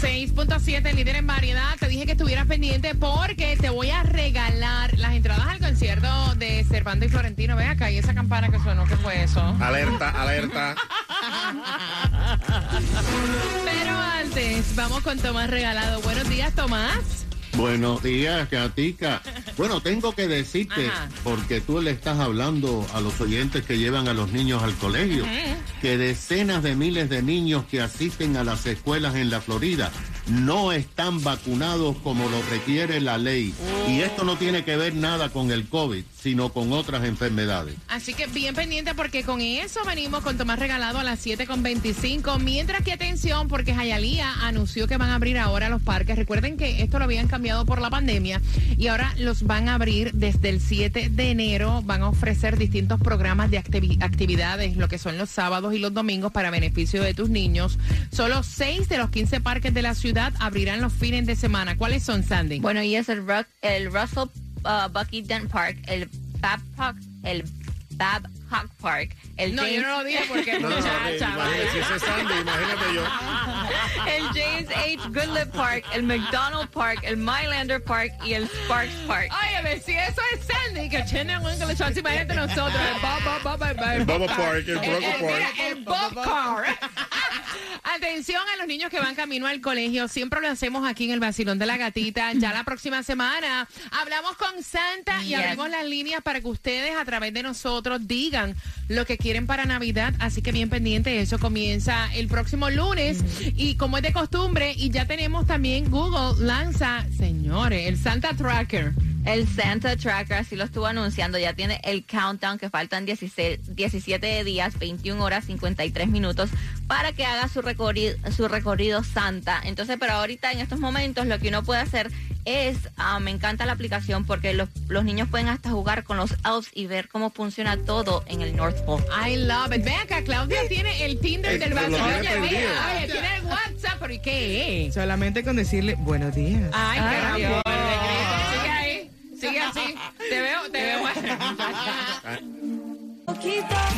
6.7, líder en variedad. Te dije que estuvieras pendiente porque te voy a regalar las entradas al concierto de Servando y Florentino. Ve acá y esa campana que sonó, ¿qué fue eso? Alerta, alerta. Pero antes, vamos con Tomás Regalado. Buenos días, Tomás. Buenos días, Gatica. Bueno, tengo que decirte, Ajá. porque tú le estás hablando a los oyentes que llevan a los niños al colegio, que decenas de miles de niños que asisten a las escuelas en la Florida no están vacunados como lo requiere la ley. Y esto no tiene que ver nada con el COVID, sino con otras enfermedades. Así que bien pendiente porque con eso venimos con Tomás Regalado a las 7.25. Mientras que atención porque Jayalía anunció que van a abrir ahora los parques. Recuerden que esto lo habían cambiado por la pandemia y ahora los van a abrir desde el 7 de enero. Van a ofrecer distintos programas de activi- actividades, lo que son los sábados y los domingos para beneficio de tus niños. Solo 6 de los 15 parques de la ciudad abrirán los fines de semana. ¿Cuáles son, Sandy? Bueno, y es el, Ru- el Russell uh, Bucky Dent Park, el Babcock, el Babcock Park, el no, yo James, no lo dije porque No, no, muchacha, imagínate, si ese es Sandy, imagínate yo. el James H. Goodlett Park, el McDonald Park, el Mylander Park y el Sparks Park. Ver si eso es Sandy, que tiene un English así, imagínate nosotros. El Bob, Bob, Bob, Bob, El Bobo Park, el el- mira, Park. el Bob Car. Atención a los niños que van camino al colegio. Siempre lo hacemos aquí en el Vacilón de la Gatita. Ya la próxima semana hablamos con Santa y abrimos las líneas para que ustedes a través de nosotros digan lo que quieren para Navidad. Así que bien pendiente, eso comienza el próximo lunes. Y como es de costumbre, y ya tenemos también Google lanza, señores, el Santa Tracker. El Santa Tracker, así lo estuvo anunciando, ya tiene el countdown que faltan 16, 17 días, 21 horas, 53 minutos para que haga su recorrido, su recorrido Santa. Entonces, pero ahorita en estos momentos lo que uno puede hacer es, ah, me encanta la aplicación porque los, los niños pueden hasta jugar con los elves y ver cómo funciona todo en el North Pole. I love it. Ven acá, Claudia tiene el Tinder del mira, oye, tiene el WhatsApp, pero ¿y qué es? Solamente con decirle buenos días. Ay, Ay, caramba. Dios. Sigue así. Te veo, te veo.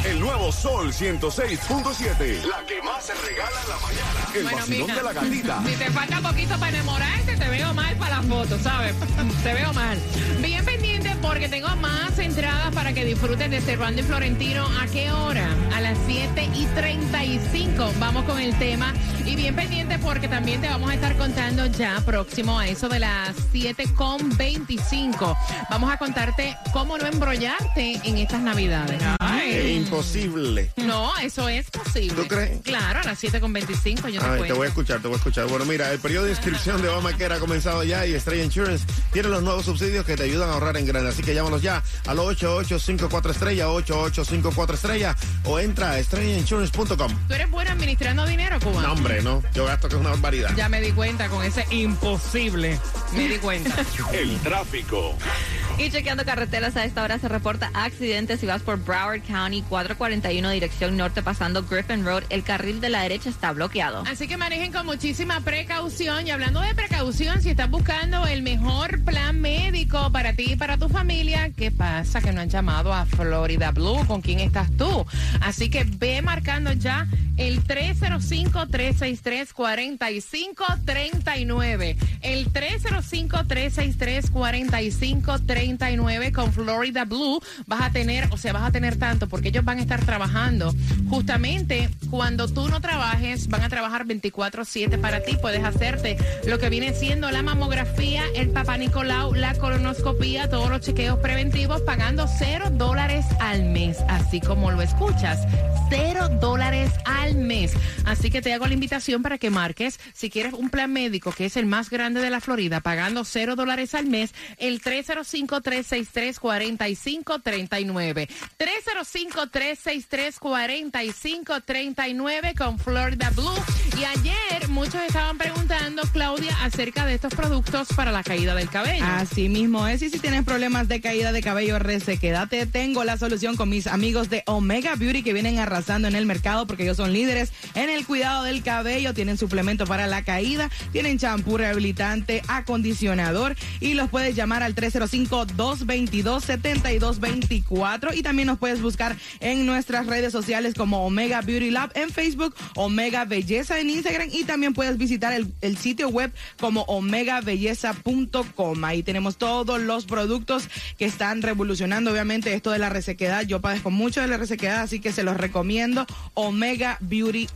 El nuevo Sol 106.7. La que más se regala en la mañana. El Bueno, vacilón mija, de la gatita. Si te falta poquito para enamorarte, te veo mal para las fotos, ¿sabes? Te veo mal. Bien pendiente porque tengo más entradas para que disfruten de Cervando y Florentino. ¿A qué hora? A las 7 y 35. Vamos con el tema. Y bien pendiente porque también te vamos a estar contando ya próximo a eso de las 7 con 25. Vamos a contarte cómo no embrollarte en estas navidades. Es imposible. No, eso es posible. ¿Tú crees? Claro, a las 7 con 25 yo te Ay, te voy a escuchar, te voy a escuchar. Bueno, mira, el periodo de inscripción de Obamacare ha comenzado ya y Estrella Insurance tiene los nuevos subsidios que te ayudan a ahorrar en grande. Así que llámanos ya al 8854 estrella, 8854 estrella o entra a estrellainsurance.com. ¿Tú eres bueno administrando dinero, Cuba? No, hombre, no. Yo gasto que es una barbaridad. Ya me di cuenta con ese imposible. Me di cuenta. El tráfico. Y chequeando carreteras a esta hora se reporta accidentes si vas por Broward County 441 dirección norte pasando Griffin Road. El carril de la derecha está bloqueado. Así que manejen con muchísima precaución. Y hablando de precaución, si estás buscando el mejor plan médico para ti y para tu familia, ¿qué pasa? Que no han llamado a Florida Blue. ¿Con quién estás tú? Así que ve marcando ya el 305-363-4539. El 305-363-4539. 3539 con Florida Blue. Vas a tener, o sea, vas a tener tanto porque ellos van a estar trabajando. Justamente cuando tú no trabajes, van a trabajar 24/7 para ti. Puedes hacerte lo que viene siendo la mamografía, el papá Nicolau, la colonoscopía, todos los chequeos preventivos pagando cero dólares al mes, así como lo escuchas, cero dólares al. Así que te hago la invitación para que marques, si quieres un plan médico que es el más grande de la Florida, pagando cero dólares al mes, el 305-363-4539. 305-363-4539 con Florida Blue. Y ayer muchos estaban preguntando, Claudia, acerca de estos productos para la caída del cabello. Así mismo es. Y si tienes problemas de caída de cabello, resequedate, tengo la solución con mis amigos de Omega Beauty que vienen arrasando en el mercado porque ellos son líderes en el cuidado del cabello. Tienen suplemento para la caída, tienen champú rehabilitante, acondicionador y los puedes llamar al 305-222-7224 y también nos puedes buscar en nuestras redes sociales como Omega Beauty Lab en Facebook, Omega Belleza en Instagram y también puedes visitar el, el sitio web como omegabelleza.com. Ahí tenemos todos los productos que están revolucionando obviamente esto de la resequedad. Yo padezco mucho de la resequedad, así que se los recomiendo. Omega Beauty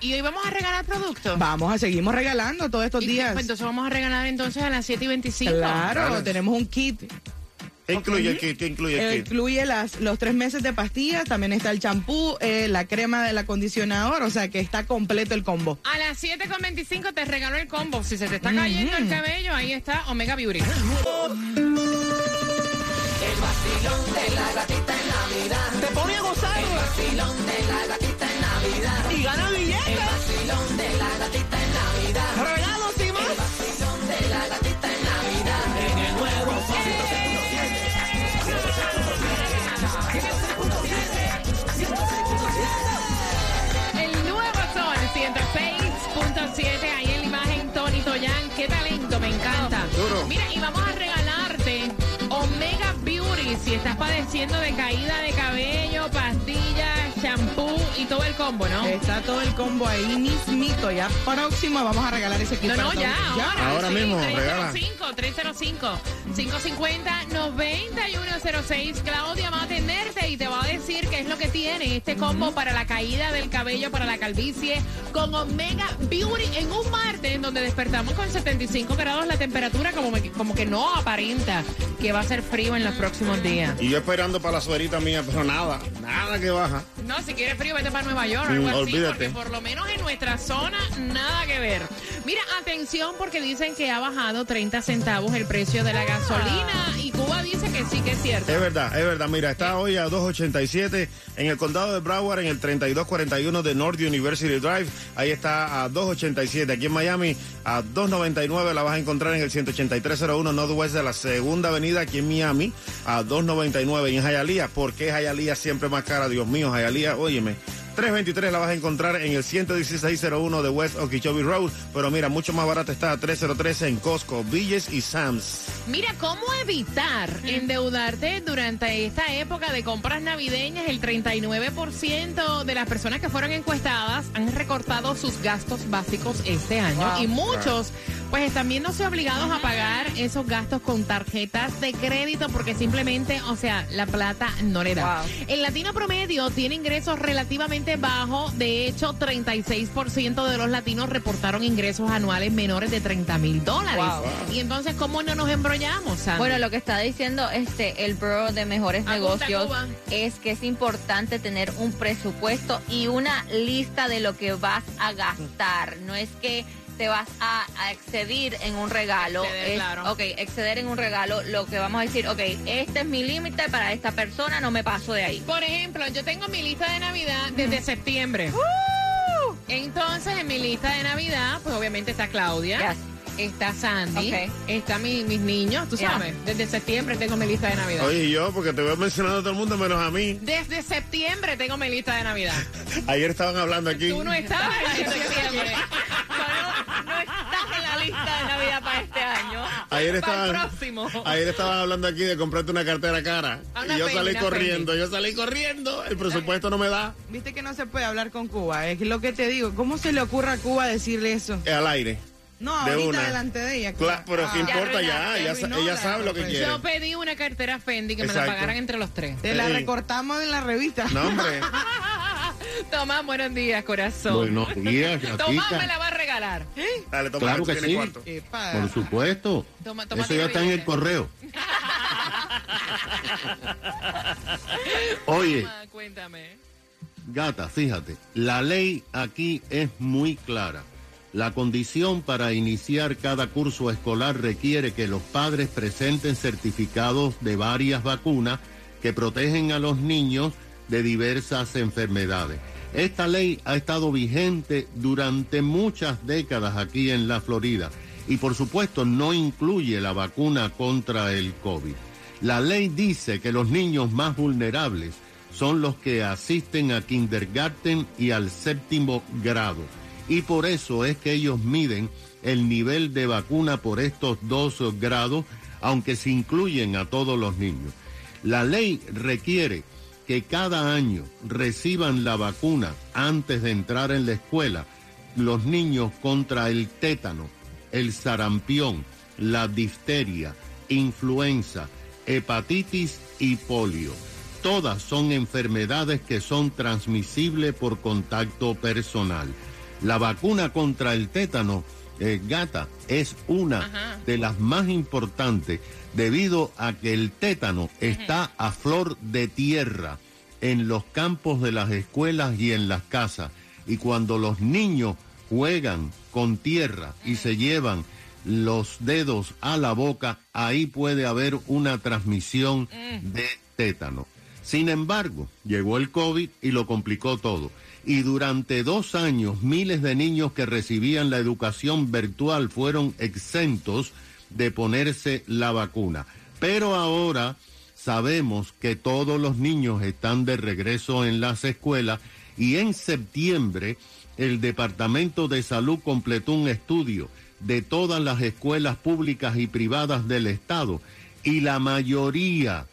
y hoy vamos a regalar productos. Vamos a seguimos regalando todos estos Y, días. pues, entonces vamos a regalar entonces a las 7 y 25. Claro, Claro. tenemos un kit. ¿Qué incluye el kit? ¿Qué incluye Eh, el kit? incluye las, los tres meses de pastillas, también está el champú, eh, la crema del acondicionador, o sea que está completo el combo. A las 7 con 25 te regalo el combo. Si se te está cayendo el cabello, ahí está Omega Beauty. Te pone a gozar. El vacilón de la gatita en Navidad. Y gana billetes. El vacilón de la gatita en Navidad. Regalos y más. El vacilón de la gatita en Navidad. En el nuevo El nuevo Sol 106.7. Ahí en la imagen Tony Toyan. Qué talento, me encanta. Duro. Mira, y vamos a regalarte Omega Beauty. Si estás padeciendo de caída de y todo el combo, ¿no? Está todo el combo ahí mismito. Ya próximo vamos a regalar ese kit. No, no, ya, todos. ahora. Ahora sí, mismo, regala. 305, 305-550-9106. Claudia va a atenderte y te va a decir qué es lo que tiene este combo para la caída del cabello, para la calvicie, con Omega Beauty en un martes en donde despertamos con 75 grados la temperatura, como, me- como que no aparenta que va a ser frío en los próximos días. Y yo esperando para la suerita mía, pero nada, nada que baja. No, si quieres frío, vete para Nueva York o algo Mm, así, olvídate. porque por lo menos en nuestra zona, nada que ver. Mira, atención, porque dicen que ha bajado 30 centavos el precio de la gasolina y Cuba dice que sí que es cierto. Es verdad, es verdad. Mira, está hoy a 2.87 en el condado de Broward, en el 3241 de North University Drive. Ahí está a 2.87. Aquí en Miami a 2.99 la vas a encontrar en el 18301 Northwest de la Segunda Avenida aquí en Miami a 2.99. Y en Hialeah, ¿por qué Hialeah siempre más cara? Dios mío, Hialeah, óyeme. 323 la vas a encontrar en el 11601 de West Okeechobee Road, pero mira, mucho más barata está a 303 en Costco, Villes y Sam's. Mira, ¿cómo evitar endeudarte durante esta época de compras navideñas? El 39% de las personas que fueron encuestadas han recortado sus gastos básicos este año Wow. y muchos pues están viéndose obligados a pagar esos gastos con tarjetas de crédito porque simplemente, o sea, la plata no le da. Wow. El latino promedio tiene ingresos relativamente bajos. De hecho, 36% de los latinos reportaron ingresos anuales menores de 30 mil dólares. Wow. Y entonces, ¿cómo no nos embrollamos, Sandy? Bueno, lo que está diciendo este el Bureau de Mejores Negocios Cuba. es que es importante tener un presupuesto y una lista de lo que vas a gastar. No es que te vas a, a excedir en un regalo. Exceder, es, claro. Ok, exceder en un regalo. Lo que vamos a decir, ok, este es mi límite para esta persona, no me paso de ahí. Por ejemplo, yo tengo mi lista de Navidad desde septiembre. Entonces, en mi lista de Navidad, pues obviamente está Claudia. Yes. Está Sandy, Ok. está mi- mis niños, tú Yeah. sabes. Desde septiembre tengo mi lista de Navidad. Oye, y yo, porque te voy mencionando a todo el mundo menos a mí. Desde septiembre tengo mi lista de Navidad. Ayer estaban hablando aquí. Tú no estabas en septiembre. No, no estás en la lista de Navidad para este año. Ayer Para el estaban, próximo. ayer estaban hablando aquí de comprarte una cartera cara. Una y yo salí corriendo, yo salí corriendo. El presupuesto no me da. Viste que no se puede hablar con Cuba. Es lo que te digo. ¿Cómo se le ocurre a Cuba decirle eso? Es al aire. No, de ahorita una. delante de ella. Cla- pero Ah, ¿qué importa ya? Ella, sabe lo que quiere. Yo pedí una cartera Fendi que me la pagaran entre los tres. Te la recortamos en la revista. No, hombre. Tomás, buenos días, corazón. Buenos días, Tomás me la va a regalar. Dale, toma, Claro que sí. Por supuesto. Toma- toma Eso ya tu está en el correo. Oye, Tomás, cuéntame. Gata, fíjate, la ley aquí es muy clara. La condición para iniciar cada curso escolar requiere que los padres presenten certificados de varias vacunas que protegen a los niños de diversas enfermedades. Esta ley ha estado vigente durante muchas décadas aquí en la Florida y por supuesto no incluye la vacuna contra el COVID. La ley dice que los niños más vulnerables son los que asisten a kindergarten y al séptimo grado. Y por eso es que ellos miden el nivel de vacuna por estos dos grados, aunque se incluyen a todos los niños. La ley requiere que cada año reciban la vacuna antes de entrar en la escuela los niños contra el tétano, el sarampión, la difteria, influenza, hepatitis y polio. Todas son enfermedades que son transmisibles por contacto personal. La vacuna contra el tétano, eh, gata, es una Ajá. de las más importantes debido a que el tétano está a flor de tierra en los campos de las escuelas y en las casas. Y cuando los niños juegan con tierra y se llevan los dedos a la boca, ahí puede haber una transmisión de tétano. Sin embargo, llegó el COVID y lo complicó todo. Y durante dos años, miles de niños que recibían la educación virtual fueron exentos de ponerse la vacuna. Pero ahora sabemos que todos los niños están de regreso en las escuelas y en septiembre el Departamento de Salud completó un estudio de todas las escuelas públicas y privadas del Estado y la mayoría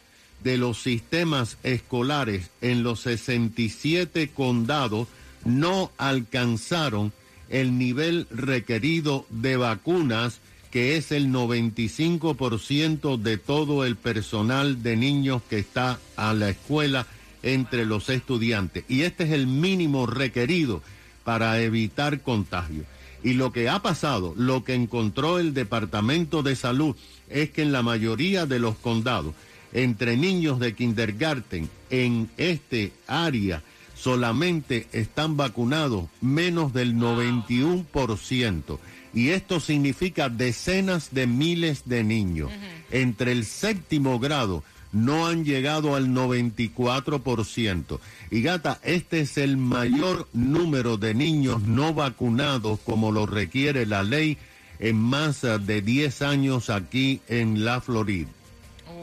de los sistemas escolares en los 67 condados no alcanzaron el nivel requerido de vacunas, que es el 95% de todo el personal de niños que está a la escuela entre los estudiantes. Y este es el mínimo requerido para evitar contagio. Y lo que ha pasado, lo que encontró el Departamento de Salud, es que en la mayoría de los condados, entre niños de kindergarten en este área, solamente están vacunados menos del 91%. Y esto significa decenas de miles de niños. Entre el séptimo grado no han llegado al 94%. Y gata, este es el mayor número de niños no vacunados como lo requiere la ley en más de 10 años aquí en la Florida.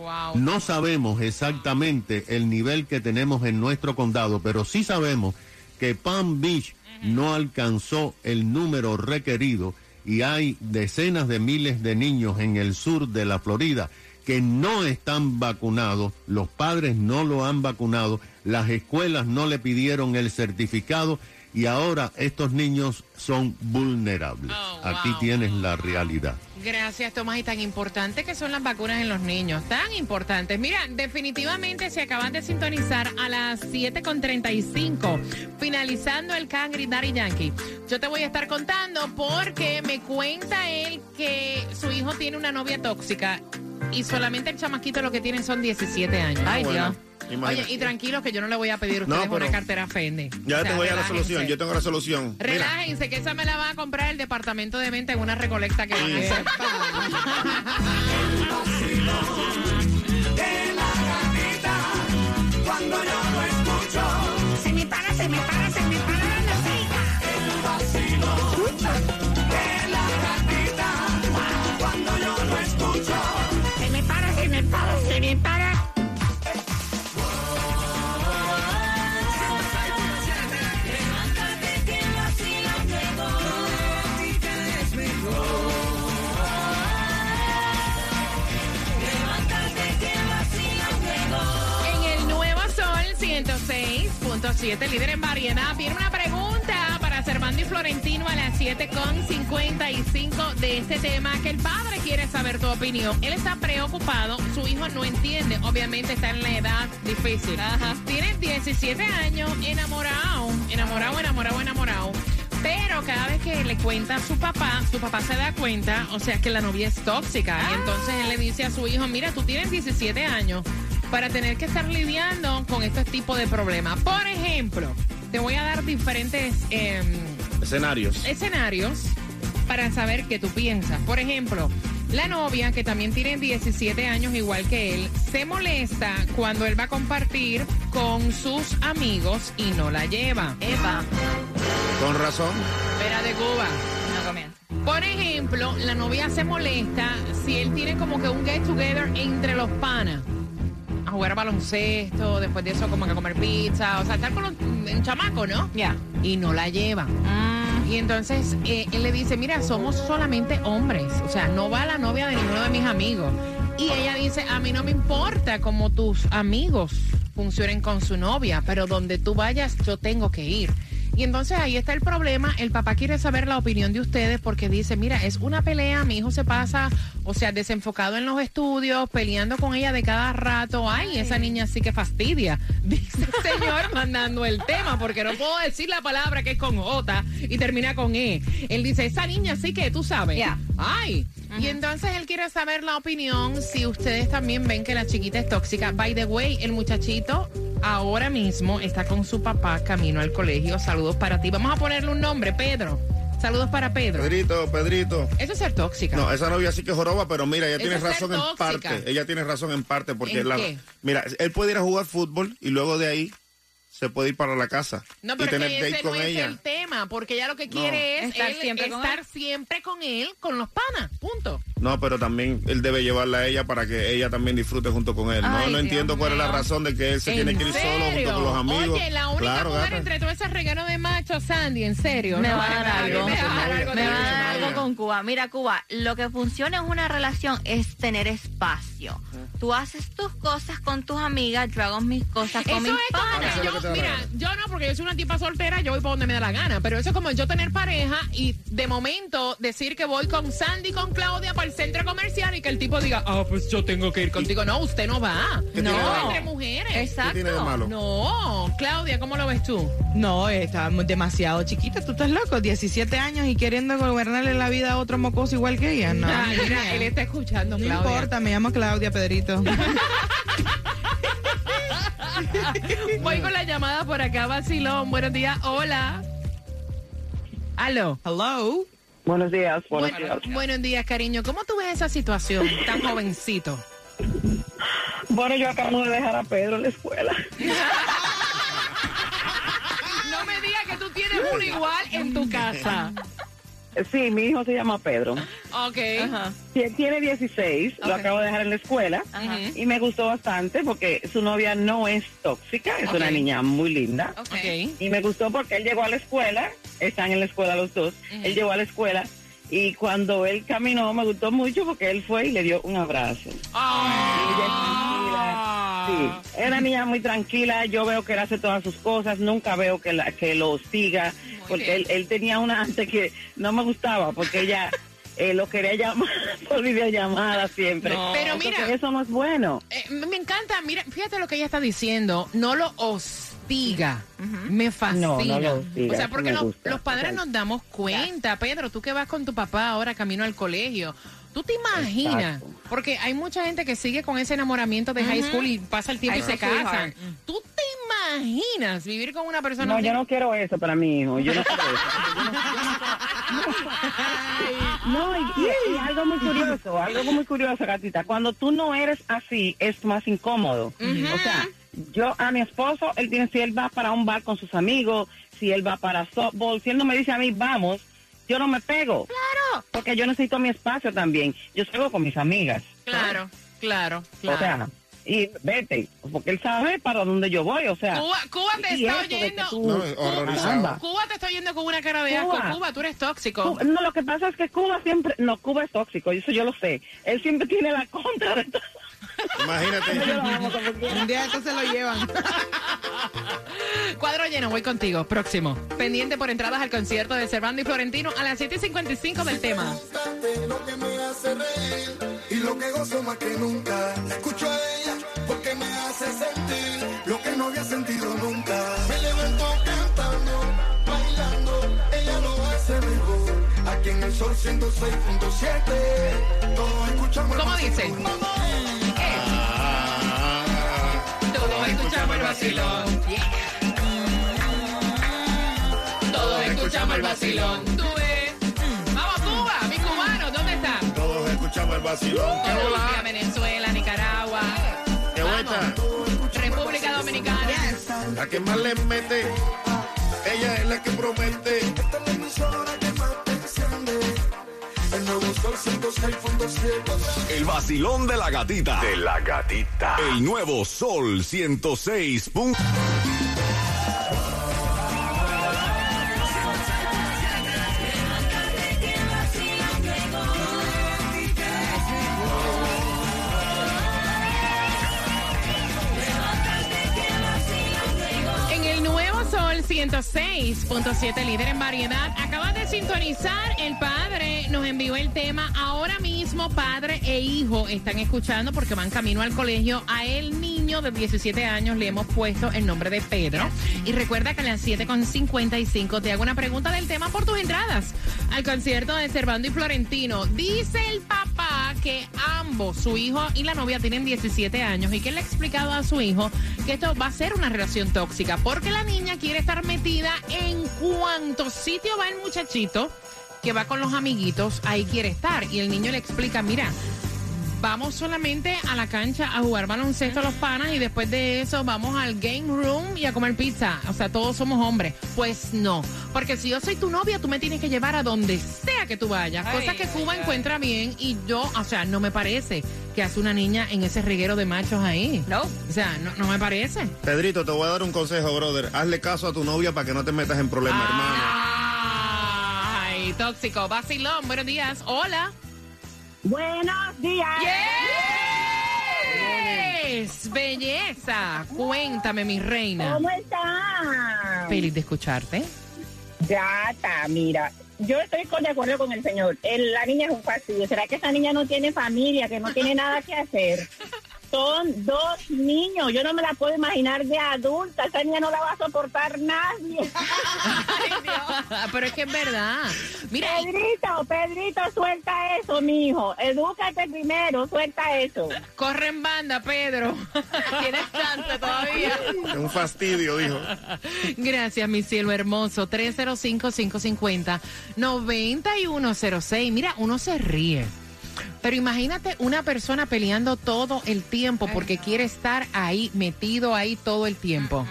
Wow. No sabemos exactamente el nivel que tenemos en nuestro condado, pero sí sabemos que Palm Beach no alcanzó el número requerido y hay decenas de miles de niños en el sur de la Florida que no están vacunados, los padres no lo han vacunado, las escuelas no le pidieron el certificado y ahora estos niños son vulnerables. Oh, Aquí wow. tienes la realidad. Gracias, Tomás. Y tan importante que son las vacunas en los niños. Tan importantes. Mira, definitivamente se acaban de sintonizar a las 7.35, finalizando el Cangri Daddy Yankee. Yo te voy a estar contando porque me cuenta él que su hijo tiene una novia tóxica y solamente el chamaquito lo que tiene son 17 años. Ay, Bueno, Oye, imagínate. y tranquilos que yo no le voy a pedir a No, ustedes una pero- cartera Fendi. Ya O sea, te voy a la solución. Yo tengo la solución. Mira, Relájense, que esa me la va a comprar el departamento de venta en una recolecta que van a hacer. 7, líder en variedad. Viene una pregunta para Servando y Florentino a las 7.55 de este tema que el padre quiere saber tu opinión. Él está preocupado, su hijo no entiende, obviamente está en la edad difícil. Ajá. Tiene 17 años, enamorado, enamorado, enamorado, enamorado. Pero cada vez que le cuenta a su papá, su papá se da cuenta, o sea, que la novia es tóxica. Y entonces él le ah. dice a su hijo, mira, tú tienes 17 años para tener que estar lidiando con este tipo de problemas. Por ejemplo, te voy a dar diferentes em, Escenarios. escenarios para saber qué tú piensas. Por ejemplo, la novia, que también tiene 17 años igual que él, se molesta cuando él va a compartir con sus amigos y no la lleva. Eva, Con razón. Espera de Cuba. no comienza. Por ejemplo, la novia se molesta si él tiene como que un get together entre los panas. A jugar baloncesto, después de eso como que a comer pizza, o sea, estar con los, un chamaco, ¿no? Ya. Y no la lleva. Mm, Y entonces eh, él le dice, mira, somos solamente hombres, o sea, no va la novia de ninguno de mis amigos. Y ella dice, a mí no me importa cómo tus amigos funcionen con su novia, pero donde tú vayas yo tengo que ir. Y entonces ahí está el problema. El papá quiere saber la opinión de ustedes porque dice, mira, es una pelea, mi hijo se pasa, o sea, desenfocado en los estudios, peleando con ella de cada rato. Ay, esa niña sí que fastidia. Dice el señor mandando el tema, porque no puedo decir la palabra que es con J y termina con E. Él dice, esa niña sí que tú sabes. Ya. Ay. Y entonces él quiere saber la opinión si ustedes también ven que la chiquita es tóxica. By the way, el muchachito ahora mismo está con su papá camino al colegio. Saludos para ti. Vamos a ponerle un nombre, Pedro. Saludos para Pedro. Pedrito, Pedrito. Eso es ser tóxica. No, esa novia sí que joroba, pero mira, ella tiene es razón en parte. Ella tiene razón en parte porque ¿En la qué? mira, él puede ir a jugar fútbol y luego de ahí se puede ir para la casa No, y pero tener que ese no es ella. el tema, porque ella lo que quiere es Estar él siempre con estar él. siempre con él, con los panas, punto. No, pero también él debe llevarla a ella para que ella también disfrute junto con él. Ay, no, no entiendo cuál es la razón de que él se tiene ¿En que ir solo junto con los amigos. Oye, la única claro, mujer gata. entre todo ese reguero de machos, Sandy, en serio. Me No, va a dar algo. Me va a dar algo. Me va a dar algo con Cuba. Mira, Cuba, lo que funciona en una relación es tener espacio. Tú haces tus cosas con tus amigas, yo hago mis cosas con Eso mis es como panas. Eso es que lo que yo, te da mira, la gana. yo no, porque yo soy una tipa soltera, yo voy para donde me da la gana, pero eso es como yo tener pareja y de momento decir que voy con Sandy y con Claudia para el centro comercial y que el tipo diga, ah, pues yo tengo que ir contigo. No, usted no va. ¿Qué tiene de No, entre mujeres. Exacto. ¿Qué tiene de malo? No, Claudia, ¿cómo lo ves tú? No, está demasiado chiquita. Tú estás loco, 17 años y queriendo gobernarle la vida a otro mocoso igual que ella. No, mira, mira, él está escuchando, no Claudia. importa, me llamo Claudia Pedrito. Voy con la llamada por acá, vacilón. Buenos días, hola. Aló. Hello. Buenos días, buenos Bueno, días. buenos días, cariño. ¿Cómo tú ves esa situación tan jovencito? Bueno, yo acabo de dejar a Pedro en la escuela. No me digas que tú tienes uno igual en tu casa. Sí, mi hijo se llama Pedro. Ok. Él tiene 16, lo acabo de dejar en la escuela Ajá. y me gustó bastante porque su novia no es tóxica, es una niña muy linda. Ok. Y me gustó porque él llegó a la escuela, están en la escuela los dos, él llegó a la escuela y cuando él caminó me gustó mucho porque él fue y le dio un abrazo. Ah. Sí, es una niña muy tranquila, yo veo que él hace todas sus cosas, nunca veo que, la, que lo siga, porque él, él tenía una antes que no me gustaba, porque ella eh, lo quería llamar por videollamada siempre. No. Pero mira- Entonces, eso no es bueno. Eh, me encanta, mira, fíjate lo que ella está diciendo. No lo hostiga. Me fascina. No, no lo hostiga, o sea, porque los, gusta. los padres nos damos cuenta, Pedro, tú que vas con tu papá ahora camino al colegio. ¿Tú te imaginas? Exacto. Porque hay mucha gente que sigue con ese enamoramiento de high school y pasa el tiempo y se casan. ¿Tú te imaginas vivir con una persona No, así? yo no quiero eso para mi hijo, yo no quiero eso. No, y, y- y algo muy curioso, algo muy curioso, gatita. Cuando tú no eres así, es más incómodo. O sea, yo a mi esposo, él tiene, si él va para un bar con sus amigos, si él va para softball, si él no me dice a mí, vamos, yo no me pego. Claro. Porque yo necesito mi espacio también. Yo salgo con mis amigas. Claro, claro, claro. O sea, y vete, porque él sabe para dónde yo voy, o sea. Cuba, Cuba te está oyendo. tú- No, horrorizado. Caramba. Cuba te está oyendo con una cara de asco. Cuba. Cuba, tú eres tóxico. Cuba- No, lo que pasa es que Cuba siempre, no, Cuba es tóxico, eso yo lo sé. Él siempre tiene la contra de todo. Imagínate. Un día esto se lo llevan. Cuadro lleno, voy contigo. Próximo. Pendiente por entradas al concierto de Servando y Florentino a las 7.55 del tema. lo que me hace reír y lo que gozo más que nunca. La escucho a ella porque me hace sentir lo que no había sentido nunca. Me levanto cantando, bailando, ella lo hace mejor. Aquí en el sol 106.7, todos escuchamos. el ¿Cómo dice? Escuchamos el vacilón. Todos escuchamos el vacilón. Tú ves. Vamos, Cuba, mis cubanos, ¿dónde están? Todos escuchamos el vacilón. ¡Qué Colombia! Venezuela, Nicaragua. ¡Qué vuelta! República Dominicana. La que más le mete, ella es la que promete. Esta es la emisora que. El nuevo sol 106.7. El vacilón de la gatita. De la gatita. El nuevo Sol 106. punto- En el nuevo Sol 106.7, líder en variedad, acabas de sintonizar. El padre nos envió el tema. Ahora mismo, padre e hijo están escuchando porque van camino al colegio. A el niño de 17 años le hemos puesto el nombre de Pedro. Y recuerda que a las 7.55 te hago una pregunta del tema por tus entradas al concierto de Servando y Florentino. Dice el papá que ambos, su hijo y la novia, tienen 17 años y que le ha explicado a su hijo que esto va a ser una relación tóxica porque la niña quiere estar metida en cuanto sitio va el muchachito que va con los amiguitos, ahí quiere estar. Y el niño le explica, mira, vamos solamente a la cancha a jugar baloncesto a los panas y después de eso vamos al game room y a comer pizza. O sea, todos somos hombres. Pues no, porque si yo soy tu novia, tú me tienes que llevar a donde sea que tú vayas. Cosa que Cuba encuentra bien y yo, o sea, no me parece que hace una niña en ese reguero de machos ahí. No. O sea, no, no me parece. Pedrito, te voy a dar un consejo, brother. Hazle caso a tu novia para que no te metas en problemas, hermano. Ay, tóxico. Vacilón, buenos días. Hola. Buenos días. Yes. Belleza. Cuéntame, mi reina. ¿Cómo están? Feliz de escucharte. Gata, mira, yo estoy con, de acuerdo con el señor. El- la niña es un fastidio. ¿Será que esa niña no tiene familia, que no tiene nada que hacer? Son dos niños. Yo no me la puedo imaginar de adulta. Esa niña no la va a soportar nadie. Pero es que es verdad. Mira, Pedrito, Pedrito, suelta eso, mijo. Edúcate primero, suelta eso. corre en banda, Pedro. Tienes chance todavía. Es un fastidio, dijo. Gracias, mi cielo hermoso. 305-550-9106. Mira, uno se ríe. Pero imagínate una persona peleando todo el tiempo porque quiere estar ahí, metido ahí todo el tiempo.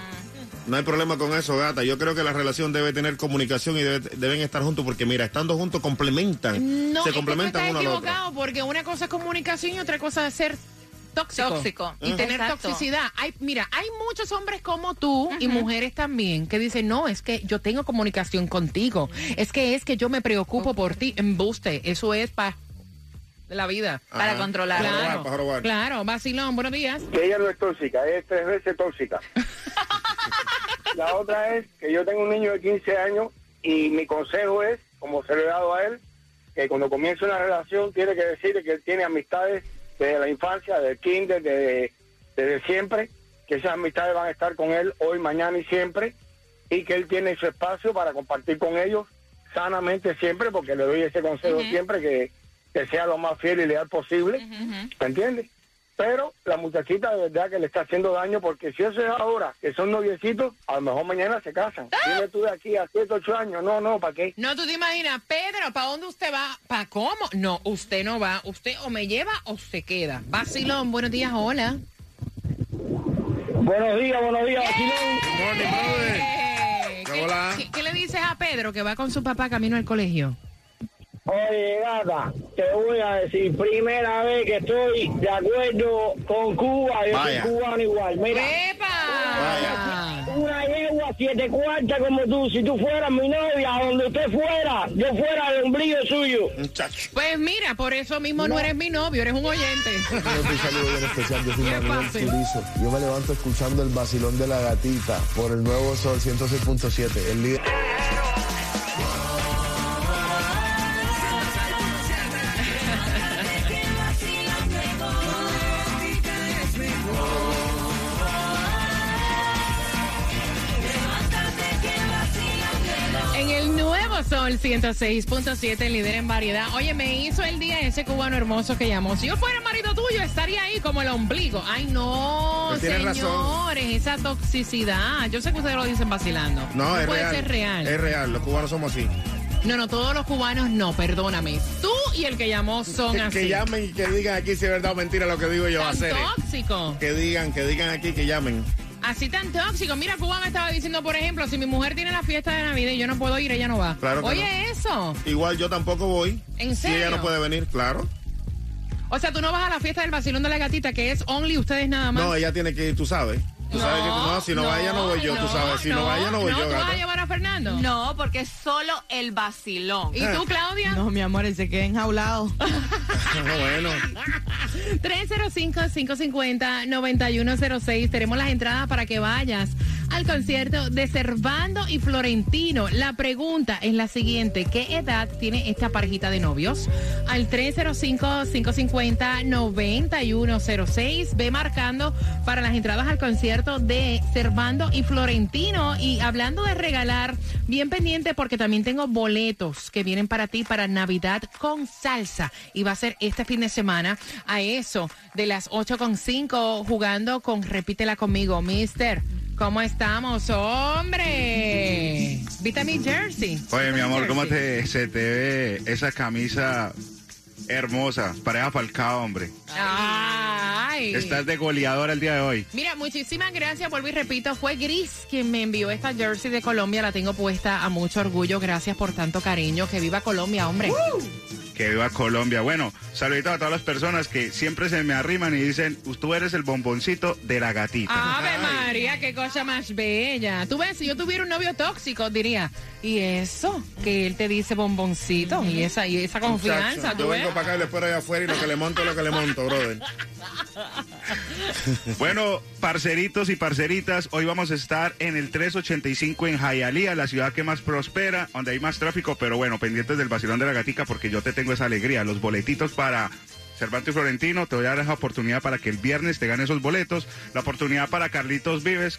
No hay problema con eso, gata. Yo creo que la relación debe tener comunicación y debe- deben estar juntos porque, mira, estando juntos complementan. No, se es que complementan uno al otro. equivocado porque una cosa es comunicación y otra cosa es ser tóxico. Tóxico. Y tener Exacto. toxicidad. Hay, mira, hay muchos hombres como tú y mujeres también que dicen, no, es que yo tengo comunicación contigo. Es que es que yo me preocupo por ti. Embuste. Eso es para la vida. Para controlar. Para robar, Claro, para robar. claro, vacilón, buenos días. que ella no es tóxica, es tres veces tóxica. La otra es que yo tengo un niño de 15 años y mi consejo es, como se lo he dado a él, que cuando comience una relación tiene que decirle que él tiene amistades desde la infancia, del kinder, desde, desde siempre, que esas amistades van a estar con él hoy, mañana y siempre, y que él tiene su espacio para compartir con ellos sanamente siempre, porque le doy ese consejo siempre, que, que sea lo más fiel y leal posible, ¿me entiendes? Pero la muchachita de verdad que le está haciendo daño porque si eso es ahora, que son noviecitos, a lo mejor mañana se casan. Dime tú de aquí a 7, 8 años, no, no, ¿para qué? No, tú te imaginas, Pedro, ¿para dónde usted va? ¿Para cómo? No, usted no va. Usted o me lleva o se queda. Vacilón, buenos días, hola. Buenos días, buenos días, vacilón. Morning, brother. ¿Qué, Hola. qué- qué le dices a Pedro que va con su papá camino al colegio? Oye, gata, te voy a decir, primera vez que estoy de acuerdo con Cuba, yo Vaya. soy cubano igual. Mira, ¡Epa! una yegua siete cuartas como tú. Si tú fueras mi novia, donde usted fuera, yo fuera el ombligo suyo. Muchacho. Pues mira, por eso mismo no, eres mi novio, eres un oyente. Un saludo bien especial, yo soy Qué Manuel fácil. Turizo. Yo me levanto escuchando el vacilón de la gatita por el nuevo Sol 106.7, el líder. Sol 106.7, líder en variedad. Oye, me hizo el día ese cubano hermoso que llamó. Si yo fuera marido tuyo, estaría ahí como el ombligo. Ay, no, Pues razón. señores, esa toxicidad. Yo sé que ustedes lo dicen vacilando. No, es puede real. ser real. Es real, los cubanos somos así. No, no, todos los cubanos no, perdóname. Tú y el que llamó son Que, así. que llamen y que digan aquí si es verdad o mentira lo que digo yo. Tan Hacer. tóxico. Que digan, que digan aquí, que llamen. Así tan tóxico. Mira, Cuba me estaba diciendo, por ejemplo, si mi mujer tiene la fiesta de Navidad y yo no puedo ir, ella no va. Claro que Oye, eso. Igual yo tampoco voy. ¿En Si ella serio? no puede venir, claro. O sea, tú no vas a la fiesta del vacilón de la gatita, que es only ustedes nada más. No, ella tiene que ir, tú sabes. Tú sabes que no, si no, va ella no voy yo, tú sabes. Si no, va ella no voy no, yo, ¿tú vas a llevar a Fernando? No, porque es solo el vacilón. ¿Y tú, Claudia? No, mi amor, él se queda enjaulado. bueno. 305-550-9106. Tenemos las entradas para que vayas al concierto de Cervando y Florentino. La pregunta es la siguiente. ¿Qué edad tiene esta parejita de novios? Al 305-550-9106. Ve marcando para las entradas al concierto de Cervando y Florentino. Y hablando de regalar, bien pendiente porque también tengo boletos que vienen para ti para Navidad con salsa. Y va a ser este fin de semana a eso de las 8.5 jugando con Repítela conmigo, Mister. ¿Cómo estamos, hombre? ¿Viste mi jersey? Oye, mi amor, ¿cómo te, se te ve esa camisa hermosa? Pareja Falcao, hombre. Ay. Estás de goleador el día de hoy. Mira, muchísimas gracias, vuelvo y repito, fue Gris quien me envió esta jersey de Colombia, la tengo puesta a mucho orgullo, gracias por tanto cariño, que viva Colombia, hombre. Que viva Colombia. Bueno, saluditos a todas las personas que siempre se me arriman y dicen, tú eres el bomboncito de la gatita. Ave María, qué cosa más bella. Tú ves, si yo tuviera un novio tóxico, diría, y eso, que él te dice bomboncito, y esa, y esa confianza, Muchacho, tú Yo ves. vengo para acá y le espero allá afuera y lo que le monto es lo que le monto, brother. Bueno, parceritos y parceritas, hoy vamos a estar en el 385 en Hialeah, la ciudad que más prospera, donde hay más tráfico, pero bueno, pendientes del vacilón de la gatica porque yo te tengo esa alegría. Los boletitos para Cervantes Florentino, te voy a dar esa oportunidad para que el viernes te gane esos boletos, la oportunidad para Carlitos Vives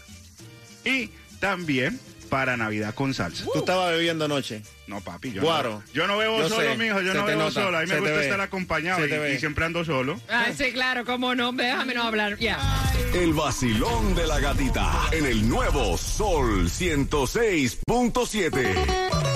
y también para Navidad con salsa. Tú estabas bebiendo anoche. No, papi, yo Guaro. no. Yo no bebo Yo solo, sé, mijo, yo se no te bebo nota, solo. A mí se me te gusta ve. estar acompañado Se y, ve. y siempre ando solo. Ah, sí, claro, cómo no, déjame no hablar, ya. El vacilón de la gatita en el nuevo Sol 106.7.